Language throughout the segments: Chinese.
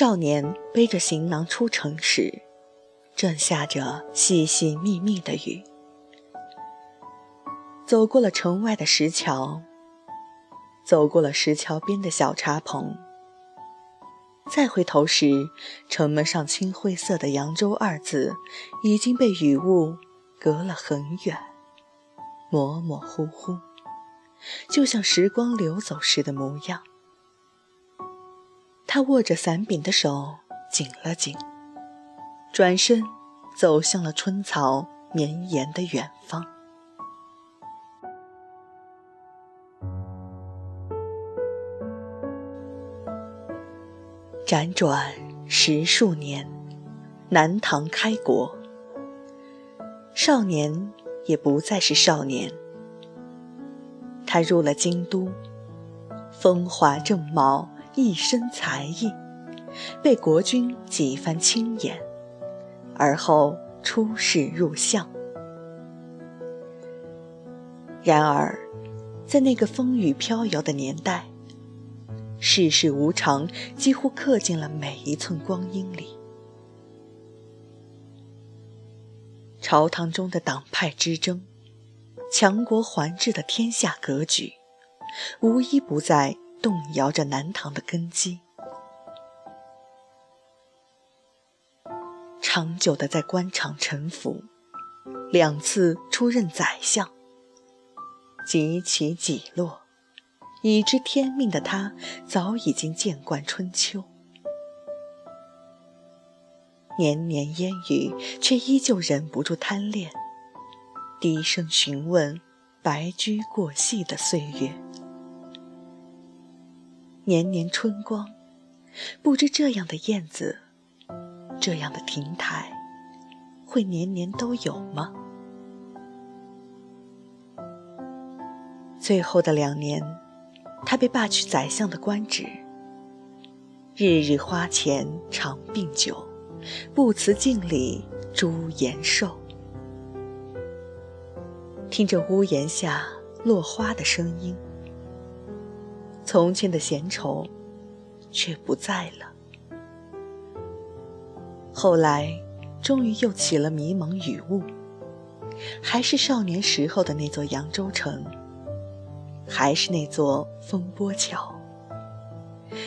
少年背着行囊出城时，正下着细细密密的雨。走过了城外的石桥，走过了石桥边的小茶棚，再回头时，城门上青灰色的“扬州”二字已经被雨雾隔了很远，模模糊糊，就像时光流走时的模样。他握着伞柄的手紧了紧，转身走向了春草绵延的远方。辗转十数年，南唐开国，少年也不再是少年。他入了京都，风华正茂。一身才艺，被国君几番亲眼，而后出仕入相。然而，在那个风雨飘摇的年代，世事无常几乎刻进了每一寸光阴里。朝堂中的党派之争，强国环治的天下格局，无一不在。动摇着南唐的根基，长久的在官场沉浮，两次出任宰相，几起几落，已知天命的他早已经见惯春秋，年年烟雨，却依旧忍不住贪恋，低声询问白驹过隙的岁月。年年春光，不知这样的燕子，这样的亭台，会年年都有吗？最后的两年，他被罢去宰相的官职，日日花前常病酒，不辞敬礼朱颜寿，听着屋檐下落花的声音。从前的闲愁，却不在了。后来，终于又起了迷蒙雨雾，还是少年时候的那座扬州城，还是那座风波桥。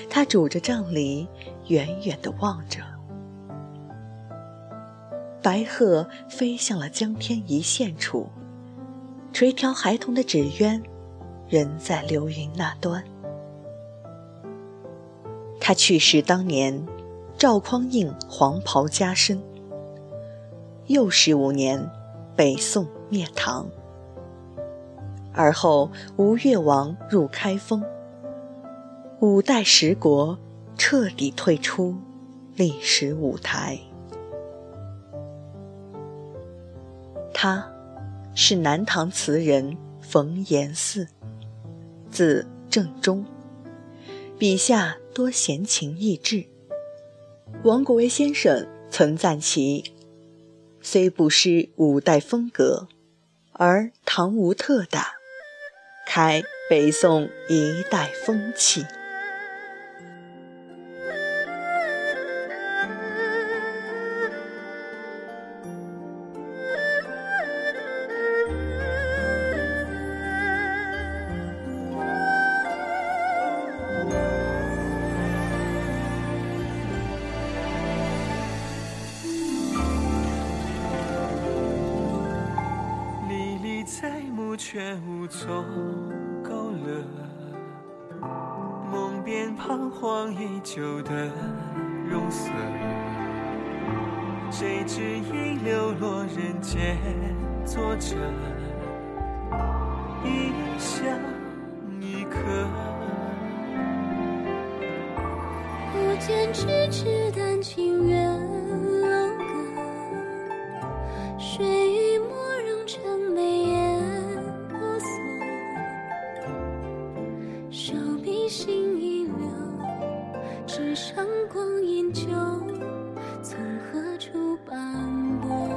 他拄着杖藜，远远地望着，白鹤飞向了江天一线处，垂髫孩童的纸鸢，仍在流云那端。他去世当年，赵匡胤黄袍加身。又十五年，北宋灭唐。而后吴越王入开封，五代十国彻底退出历史舞台。他，是南唐词人冯延巳，字正中。笔下多闲情逸致。王国维先生曾赞其：“虽不失五代风格，而唐无特大，开北宋一代风气。”却无从勾勒，梦边彷徨已久的容色，谁知已流落人间，作者一香一刻。不见咫尺丹青院楼阁上光阴旧从何处斑驳？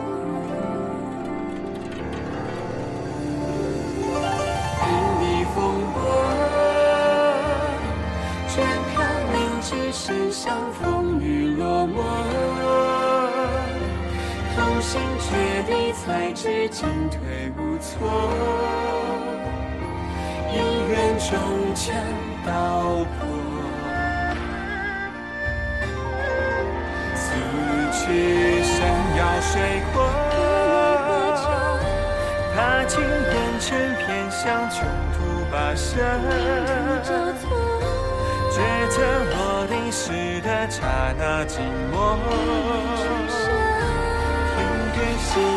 因你风波，卷飘零只身向风雨落寞。同心决地，才知进退无措。一缘终将道破。此去山遥水阔，踏尽烟尘偏向穷途跋涉。抉择落定时的刹那静默，天边星。